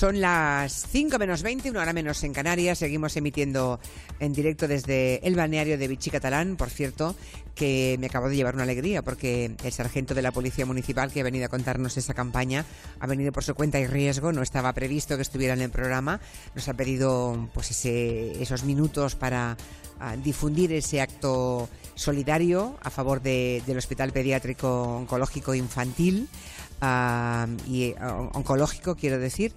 Son las 5 menos 20, una hora menos en Canarias. Seguimos emitiendo en directo desde el balneario de Vichy Catalán, por cierto, que me acabo de llevar una alegría porque el sargento de la Policía Municipal que ha venido a contarnos esa campaña ha venido por su cuenta y riesgo, no estaba previsto que estuviera en el programa. Nos ha pedido pues ese, esos minutos para ah, difundir ese acto solidario a favor de- del Hospital Pediátrico Oncológico Infantil ah, y eh, oncológico, quiero decir.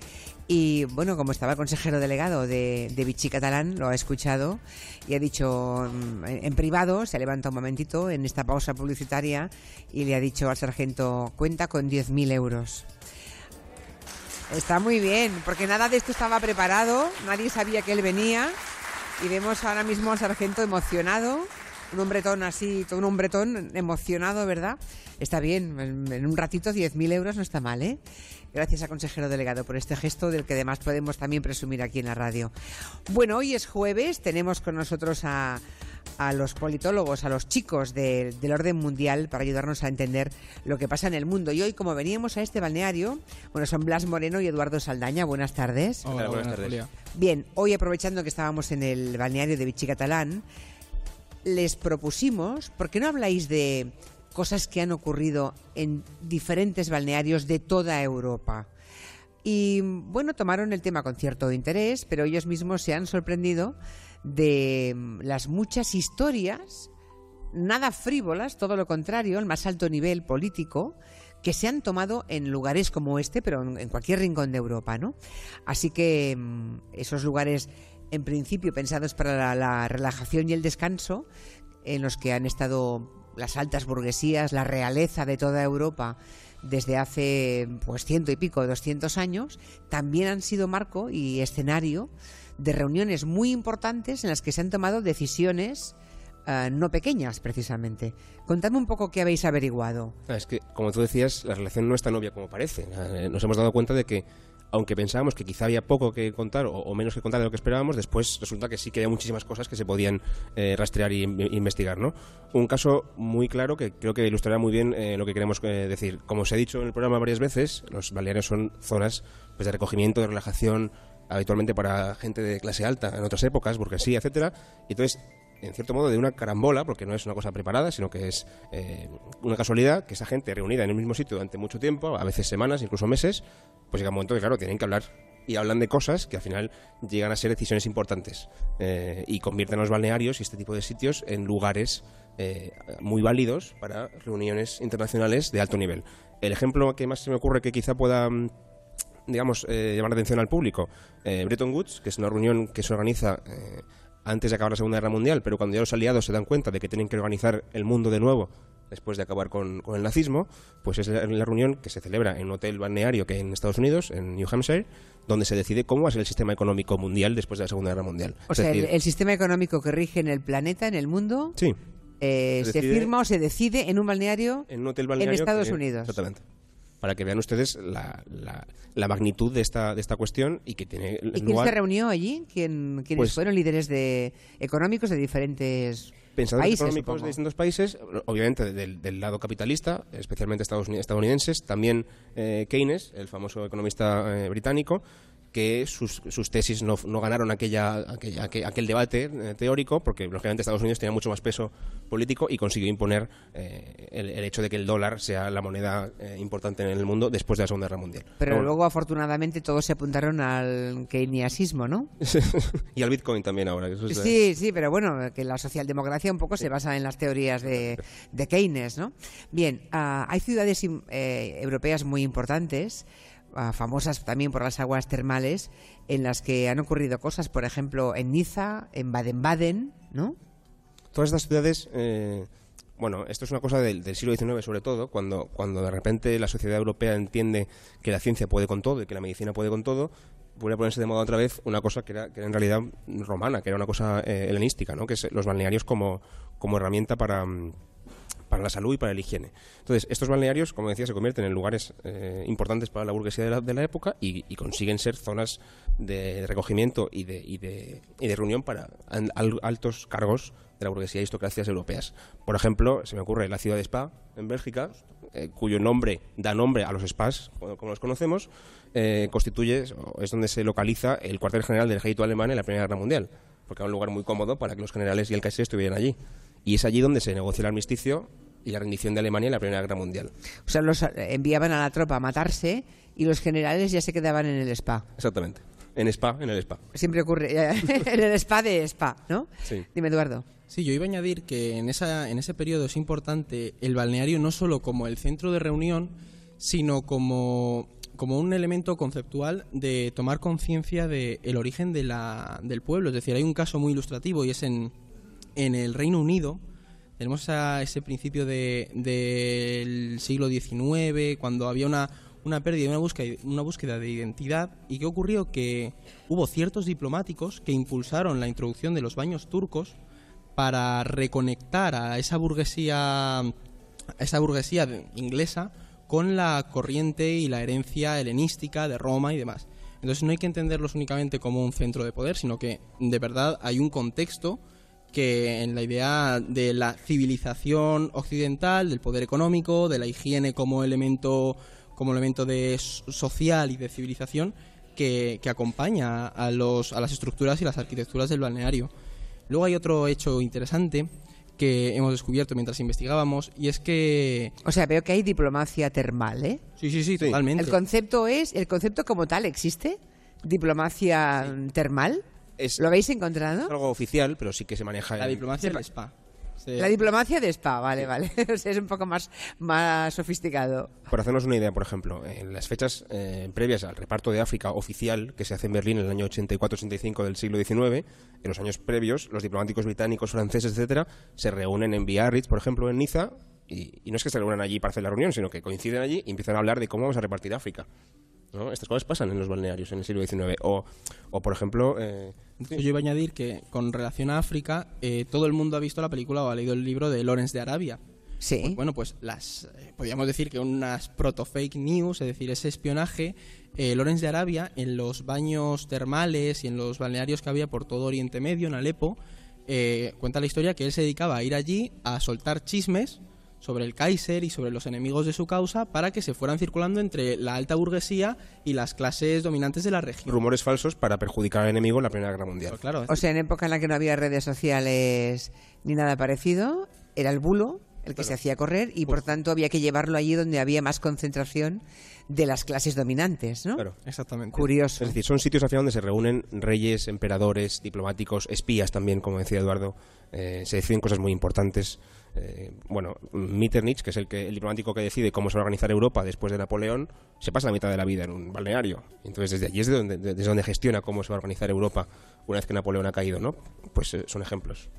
Y bueno, como estaba el consejero delegado de, Vichy Catalán, lo ha escuchado y ha dicho mm, en en privado, se ha levantado un momentito en esta pausa publicitaria y le ha dicho al sargento, cuenta con 10.000 euros. Está muy bien, porque nada de esto estaba preparado, nadie sabía que él venía y vemos ahora mismo al sargento emocionado, un hombretón así, todo un hombretón emocionado, ¿verdad? Está bien, en, un ratito 10.000 euros no está mal, ¿eh? Gracias al consejero delegado por este gesto del que además podemos también presumir aquí en la radio. Bueno, hoy es jueves, tenemos con nosotros a, a los politólogos, a los chicos de- del orden mundial para ayudarnos a entender lo que pasa en el mundo. Y hoy, como veníamos a este balneario, bueno, son Blas Moreno y Eduardo Saldaña. Buenas tardes. Hola, buenas tardes. Bien, hoy aprovechando que estábamos en el balneario de Vichy Catalán, les propusimos, ¿por qué no habláis de cosas que han ocurrido en diferentes balnearios de toda Europa? Y bueno, tomaron el tema con cierto interés, pero ellos mismos se han sorprendido de mm, las muchas historias, nada frívolas, todo lo contrario, el más alto nivel político, que se han tomado en lugares como este, pero en, cualquier rincón de Europa, ¿no? Así que mm, esos lugares, en principio pensados para la, la relajación y el descanso, en los que han estado las altas burguesías, la realeza de toda Europa desde hace pues ciento y pico, doscientos años, también han sido marco y escenario de reuniones muy importantes en las que se han tomado decisiones eh, no pequeñas, precisamente. Contadme un poco qué habéis averiguado. Es que, como tú decías, la relación no es tan obvia como parece. Eh, Nos hemos dado cuenta de que, aunque pensábamos que quizá había poco que contar o, menos que contar de lo que esperábamos, después resulta que sí que había muchísimas cosas que se podían eh, rastrear e investigar, ¿no? Un caso muy claro que creo que ilustrará muy bien eh, lo que queremos eh, decir. Como se ha dicho en el programa varias veces, los balnearios son zonas pues, de recogimiento, de relajación, habitualmente para gente de clase alta, en otras épocas, burguesía, etcétera. Y entonces en cierto modo, de una carambola, porque no es una cosa preparada, sino que es eh, una casualidad que esa gente reunida en el mismo sitio durante mucho tiempo, a veces semanas, incluso meses, pues llega un momento que, claro, tienen que hablar y hablan de cosas que al final llegan a ser decisiones importantes eh, y convierten los balnearios y este tipo de sitios en lugares eh, muy válidos para reuniones internacionales de alto nivel. El ejemplo que más se me ocurre que quizá pueda digamos, llamar la atención al público. Bretton Woods, que es una reunión que se organiza antes de acabar la Segunda Guerra Mundial, pero cuando ya los aliados se dan cuenta de que tienen que organizar el mundo de nuevo después de acabar con, con el nazismo, pues es la, la reunión que se celebra en un hotel balneario que hay en Estados Unidos, en New Hampshire, donde se decide cómo va a ser el sistema económico mundial después de la Segunda Guerra Mundial. O sea, el, sistema económico que rige en el planeta, en el mundo, sí, eh, se se decide- firma o se decide en un balneario en un hotel balneario Estados que- Unidos. Exactamente. Para que vean ustedes la, la- la magnitud de esta, de esta cuestión y que tiene ¿Y quién lugar... se reunió allí? ¿Quién, ¿Quiénes Pues- fueron líderes de, económicos de diferentes pensadores países? económicos supongo? de distintos países, obviamente del, del lado capitalista, especialmente estadounidenses, también eh, Keynes, el famoso economista eh, británico, que sus, sus tesis no, no ganaron aquella, aquella- aquel, aquel debate eh, teórico, porque lógicamente Estados Unidos tenía mucho más peso político y consiguió imponer eh, el, el hecho de que el dólar sea la moneda eh, importante en el mundo después de la Segunda Guerra Mundial. Pero luego, afortunadamente, todos se apuntaron al keynesiasmo, ¿no? y al Bitcoin también ahora. que eso es- Sí, sí, pero bueno, que la socialdemocracia un poco se basa en las teorías de, de Keynes, ¿no? Bien, ah, hay ciudades eh, europeas muy importantes, famosas también por las aguas termales, en las que han ocurrido cosas, por ejemplo, en Niza, en Baden-Baden, ¿no? todas estas ciudades, eh, bueno, esto es una cosa del, del siglo XIX sobre todo, cuando, cuando de repente la sociedad europea entiende que la ciencia puede con todo y que la medicina puede con todo, vuelve a ponerse de moda otra vez una cosa que era, que era en realidad romana, que era una cosa eh, helenística, ¿no? que es los balnearios como, como herramienta para... mm, para la salud y para la higiene. Entonces, estos balnearios, como decía, se convierten en lugares eh, importantes para la burguesía de la, de la época y, consiguen ser zonas de recogimiento y de, y de, y de reunión para altos cargos de la burguesía y aristocracias europeas. Por ejemplo, se me ocurre la ciudad de Spa, en Bélgica, eh, cuyo nombre da nombre a los spas, como los conocemos, eh, constituye, es donde se localiza el cuartel general del ejército alemán en la Primera Guerra Mundial, porque era un lugar muy cómodo para que los generales y el Kaiser estuvieran allí. Y es allí donde se negoció el armisticio y la rendición de Alemania en la Primera Guerra Mundial. O sea, los enviaban a la tropa a matarse y los generales ya se quedaban en el spa. Exactamente. En spa, en el spa. Siempre ocurre en el spa de spa, ¿no? Sí. Dime, Eduardo. Sí, yo iba a añadir que en, esa, en ese periodo es importante el balneario no solo como el centro de reunión, sino como, como un elemento conceptual de tomar conciencia del origen de la, del pueblo. Es decir, hay un caso muy ilustrativo y es en, en el Reino Unido. Tenemos a ese principio de, del siglo XIX, cuando había una, una pérdida y una búsqueda, una búsqueda de identidad. ¿Y qué ocurrió? Que hubo ciertos diplomáticos que impulsaron la introducción de los baños turcos para reconectar a esa burguesía, a esa burguesía inglesa con la corriente y la herencia helenística de Roma y demás. Entonces no hay que entenderlos únicamente como un centro de poder, sino que de verdad hay un contexto que en la idea de la civilización occidental, del poder económico, de la higiene como elemento como elemento de social y de civilización que, que acompaña a, los, a las estructuras y las arquitecturas del balneario. Luego hay otro hecho interesante que hemos descubierto mientras investigábamos y es que o sea veo que hay diplomacia termal eh sí sí sí, totalmente. El concepto es el concepto como tal existe diplomacia termal Es- lo habéis encontrado Es algo oficial, pero sí que se maneja la en- diplomacia del spa. La diplomacia de spa vale vale. O sea es un poco más más sofisticado. Por hacernos una idea, por ejemplo, en las fechas eh, previas al reparto de África oficial que se hace en Berlín en el año 84-85 del siglo XIX, en los años previos, los diplomáticos británicos, franceses, etcétera, se reúnen en Biarritz, por ejemplo, en Niza, y, y no es que se reúnan allí para hacer la reunión, sino que coinciden allí y empiezan a hablar de cómo vamos a repartir África. ¿No? Estas cosas pasan en los balnearios en el siglo XIX. O, o por ejemplo, eh, Yo iba a añadir que con relación a África, eh, todo el mundo ha visto la película o ha leído el libro de Lawrence de Arabia. sí Pues, bueno, pues las eh, podríamos decir que unas proto fake news, es decir, ese espionaje, eh, Lawrence de Arabia en los baños termales y en los balnearios que había por todo Oriente Medio, en Alepo, eh, cuenta la historia que él se dedicaba a ir allí a soltar chismes sobre el Kaiser y sobre los enemigos de su causa para que se fueran circulando entre la alta burguesía y las clases dominantes de la región. rumores falsos para perjudicar al enemigo en la Primera Guerra Mundial. Pero claro, o sea en época en la que no había redes sociales ni nada parecido era el bulo el que se hacía correr y por tanto había que llevarlo allí donde había más concentración de las clases dominantes no Claro. exactamente. curioso Es decir, son sitios final donde se reúnen reyes, emperadores, diplomáticos, espías también, como decía Eduardo. Eh, se deciden cosas muy importantes. Eh, bueno, Metternich, que es el, que, el diplomático que decide cómo se va a organizar Europa después de Napoleón, se pasa la mitad de la vida en un balneario. Entonces, desde allí es de donde, desde donde gestiona cómo se va a organizar Europa una vez que Napoleón ha caído, ¿no? Pues eh, son ejemplos.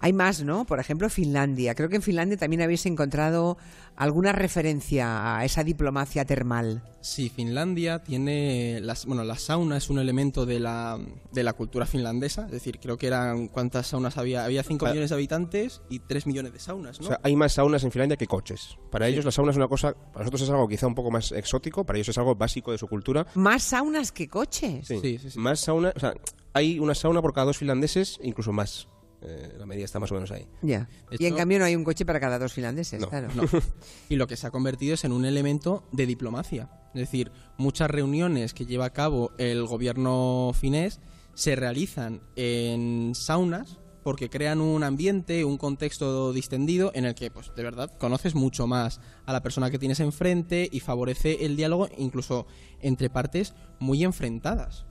Hay más, ¿no? Por ejemplo, Finlandia. Creo que en Finlandia también habéis encontrado alguna referencia a esa diplomacia termal. Sí, Finlandia tiene. Las, bueno, la sauna es un elemento de la, de la cultura finlandesa. Es decir, creo que eran. ¿Cuántas saunas había? Había 5 Ah. millones de habitantes y 3 millones de saunas, ¿no? O sea, hay más saunas en Finlandia que coches. Para ellos la sauna es una cosa, para nosotros es algo quizá un poco más exótico, para ellos es algo básico de su cultura. Más saunas que coches. Sí, Sí, sí, sí. Más sauna, o sea, hay una sauna por cada dos finlandeses, incluso más. Eh, la media está más o menos ahí. Ya. Y en cambio no hay un coche para cada dos finlandeses, No. claro. No. Y lo que se ha convertido es en un elemento de diplomacia. Es decir, muchas reuniones que lleva a cabo el gobierno finés se realizan en saunas porque crean un ambiente, un contexto distendido en el que, pues, de verdad, conoces mucho más a la persona que tienes enfrente y favorece el diálogo incluso entre partes muy enfrentadas.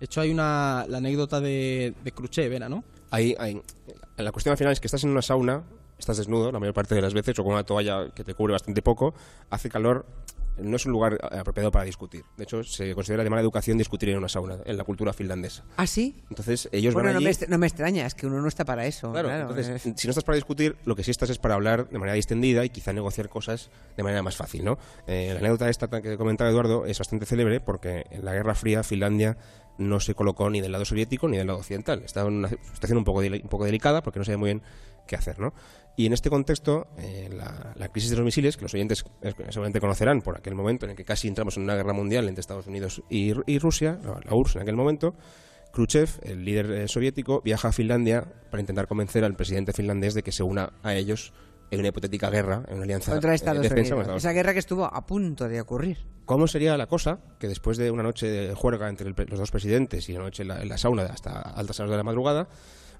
Hecho, hay una la anécdota de, de Khrushchev, ¿era, no? Ahí, ahí- la cuestión al final es que estás en una sauna, estás desnudo la mayor parte de las veces, o con una toalla que te cubre bastante poco, hace calor, no es un lugar eh, apropiado para discutir. De hecho, se considera de mala educación discutir en una sauna, en la cultura finlandesa. ¿Ah, sí? Entonces, ellos Bueno, van no me, no me extraña, es que uno no está para eso. Claro, claro. entonces, si no estás para discutir, lo que sí estás es para hablar de manera distendida y quizá negociar cosas de manera más fácil, ¿no? Eh, la anécdota esta que comentaba Eduardo es bastante célebre porque en la Guerra Fría Finlandia no se colocó ni del lado soviético ni del lado occidental. Estaba en una situación un poco, un poco delicada porque no sabía muy bien qué hacer, ¿no? Y en este contexto, eh, la, la crisis de los misiles, que los oyentes eh, seguramente conocerán por aquel momento en el que casi entramos en una guerra mundial entre Estados Unidos y, y Rusia, la, URSS en aquel momento, Khrushchev, el líder eh, soviético, viaja a Finlandia para intentar convencer al presidente finlandés de que se una a ellos en una hipotética guerra, en una alianza contra de Estados defensa con Unidos. Estados Esa guerra que estuvo a punto de ocurrir. ¿Cómo sería la cosa que después de una noche de juerga entre el los dos presidentes y una noche en la, en la sauna hasta altas horas de la madrugada,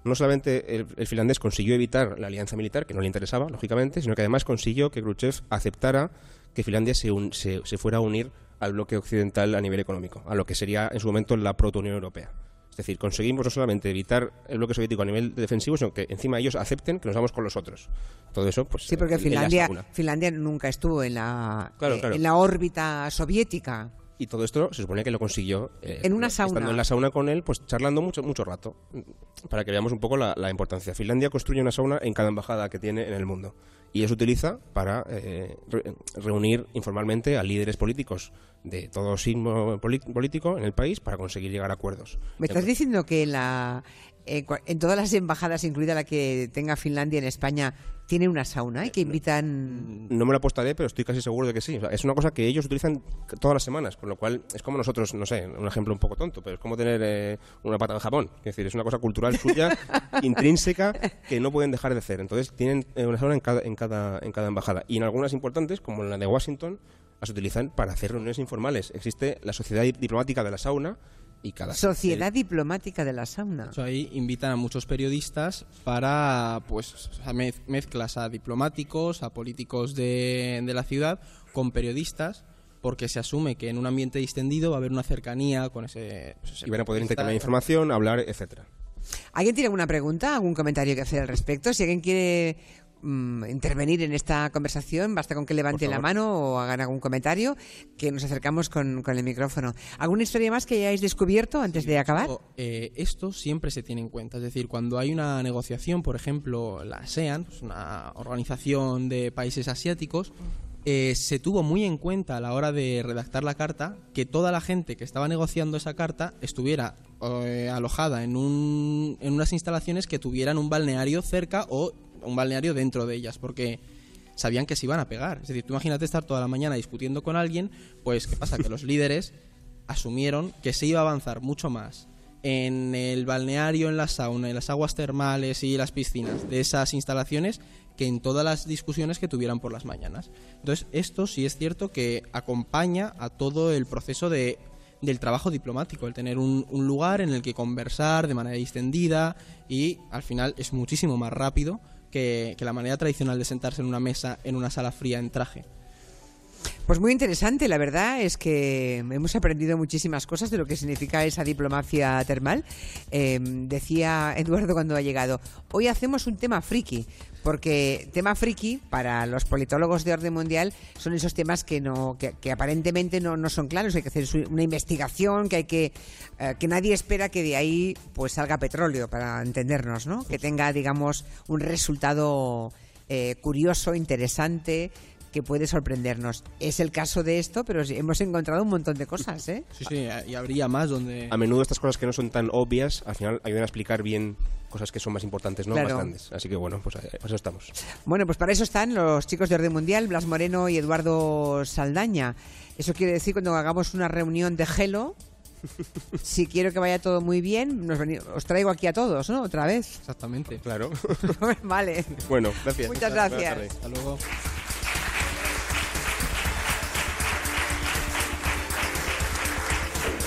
no solamente el, el finlandés consiguió evitar la alianza militar, que no le interesaba, lógicamente, sino que además consiguió que Khrushchev aceptara que Finlandia se, un- se, se fuera a unir al bloque occidental a nivel económico, a lo que sería en su momento la proto-Unión Europea. Es decir, conseguimos no solamente evitar el bloque soviético a nivel defensivo, sino que encima ellos acepten que nos vamos con los otros. Todo eso, pues. Sí, porque la Finlandia. Finlandia nunca estuvo en la, Claro, eh, claro. en la órbita soviética. Y todo esto se supone que lo consiguió eh, En una sauna. Estando en la sauna con él, pues charlando mucho, mucho rato. Para que veamos un poco la, la importancia. Finlandia construye una sauna en cada embajada que tiene en el mundo. Y eso utiliza para eh, re- reunir informalmente a líderes políticos de todo signo político en el país para conseguir llegar a acuerdos. ¿Me estás diciendo que la, en, cua- en todas las embajadas, incluida la que tenga Finlandia en España, tiene una sauna y que invitan... No me lo apostaré, pero estoy casi seguro de que sí. O sea, es una cosa que ellos utilizan todas las semanas, con lo cual es como nosotros, no sé, un ejemplo un poco tonto, pero es como tener eh, una pata en Japón. Es decir, es una cosa cultural suya, intrínseca, que no pueden dejar de hacer. Entonces tienen eh, una sauna en cada, en, cada, en cada embajada. Y en algunas importantes, como en la de Washington, las utilizan para hacer reuniones informales. Existe la Sociedad Diplomática de la Sauna y cada... Sociedad Diplomática de la Sauna. De hecho, ahí invitan a muchos periodistas para, pues, sea, mez- mezclas a diplomáticos, a políticos de, de la ciudad, con periodistas, porque se asume que en un ambiente distendido va a haber una cercanía con ese... pues, ese Y van a poder intercambiar información, hablar, etcétera. ¿Alguien tiene alguna pregunta, algún comentario que hacer al respecto? Si alguien quiere mm, intervenir en esta conversación, basta con que levanten la mano o hagan algún comentario, que nos acercamos con, con el micrófono. ¿Alguna historia más que hayáis descubierto antes de acabar? Eh, esto siempre se tiene en cuenta. Es decir, cuando hay una negociación, por ejemplo, la ASEAN, pues una organización de países asiáticos, eh, se tuvo muy en cuenta a la hora de redactar la carta que toda la gente que estaba negociando esa carta estuviera eh, alojada en, un, en unas instalaciones que tuvieran un balneario cerca o un balneario dentro de ellas, porque sabían que se iban a pegar. Es decir, tú imagínate estar toda la mañana discutiendo con alguien, pues ¿qué pasa? Que los líderes asumieron que se iba a avanzar mucho más en el balneario, en la sauna, en las aguas termales y las piscinas de esas instalaciones que en todas las discusiones que tuvieran por las mañanas. Entonces, esto sí es cierto que acompaña a todo el proceso de, del trabajo diplomático, el tener un, un lugar en el que conversar de manera distendida y al final es muchísimo más rápido que, la manera tradicional de sentarse en una mesa en una sala fría en traje. Pues muy interesante, la verdad es que hemos aprendido muchísimas cosas de lo que significa esa diplomacia termal. Eh, decía Eduardo cuando ha llegado, hoy hacemos un tema friki, porque tema friki para los politólogos de orden mundial son esos temas que no que, aparentemente no, no son claros, hay que hacer una investigación, que hay que eh, que nadie espera que de ahí pues salga petróleo para entendernos, ¿no? Que tenga digamos un resultado eh, curioso, interesante que puede sorprendernos. Es el caso de esto, pero hemos encontrado un montón de cosas, ¿eh? Sí, sí, y habría más donde... A menudo estas cosas que no son tan obvias, al final ayudan a explicar bien cosas que son más importantes, no Claro. más grandes. Así que bueno, pues eh, para eso estamos. Bueno, pues para eso están los chicos de Orden Mundial, Blas Moreno y Eduardo Saldaña. Eso quiere decir cuando hagamos una reunión de gelo, si quiero que vaya todo muy bien, nos os traigo aquí a todos, ¿no? Otra vez. Exactamente. Claro. vale. bueno, gracias. Muchas gracias. Hasta luego.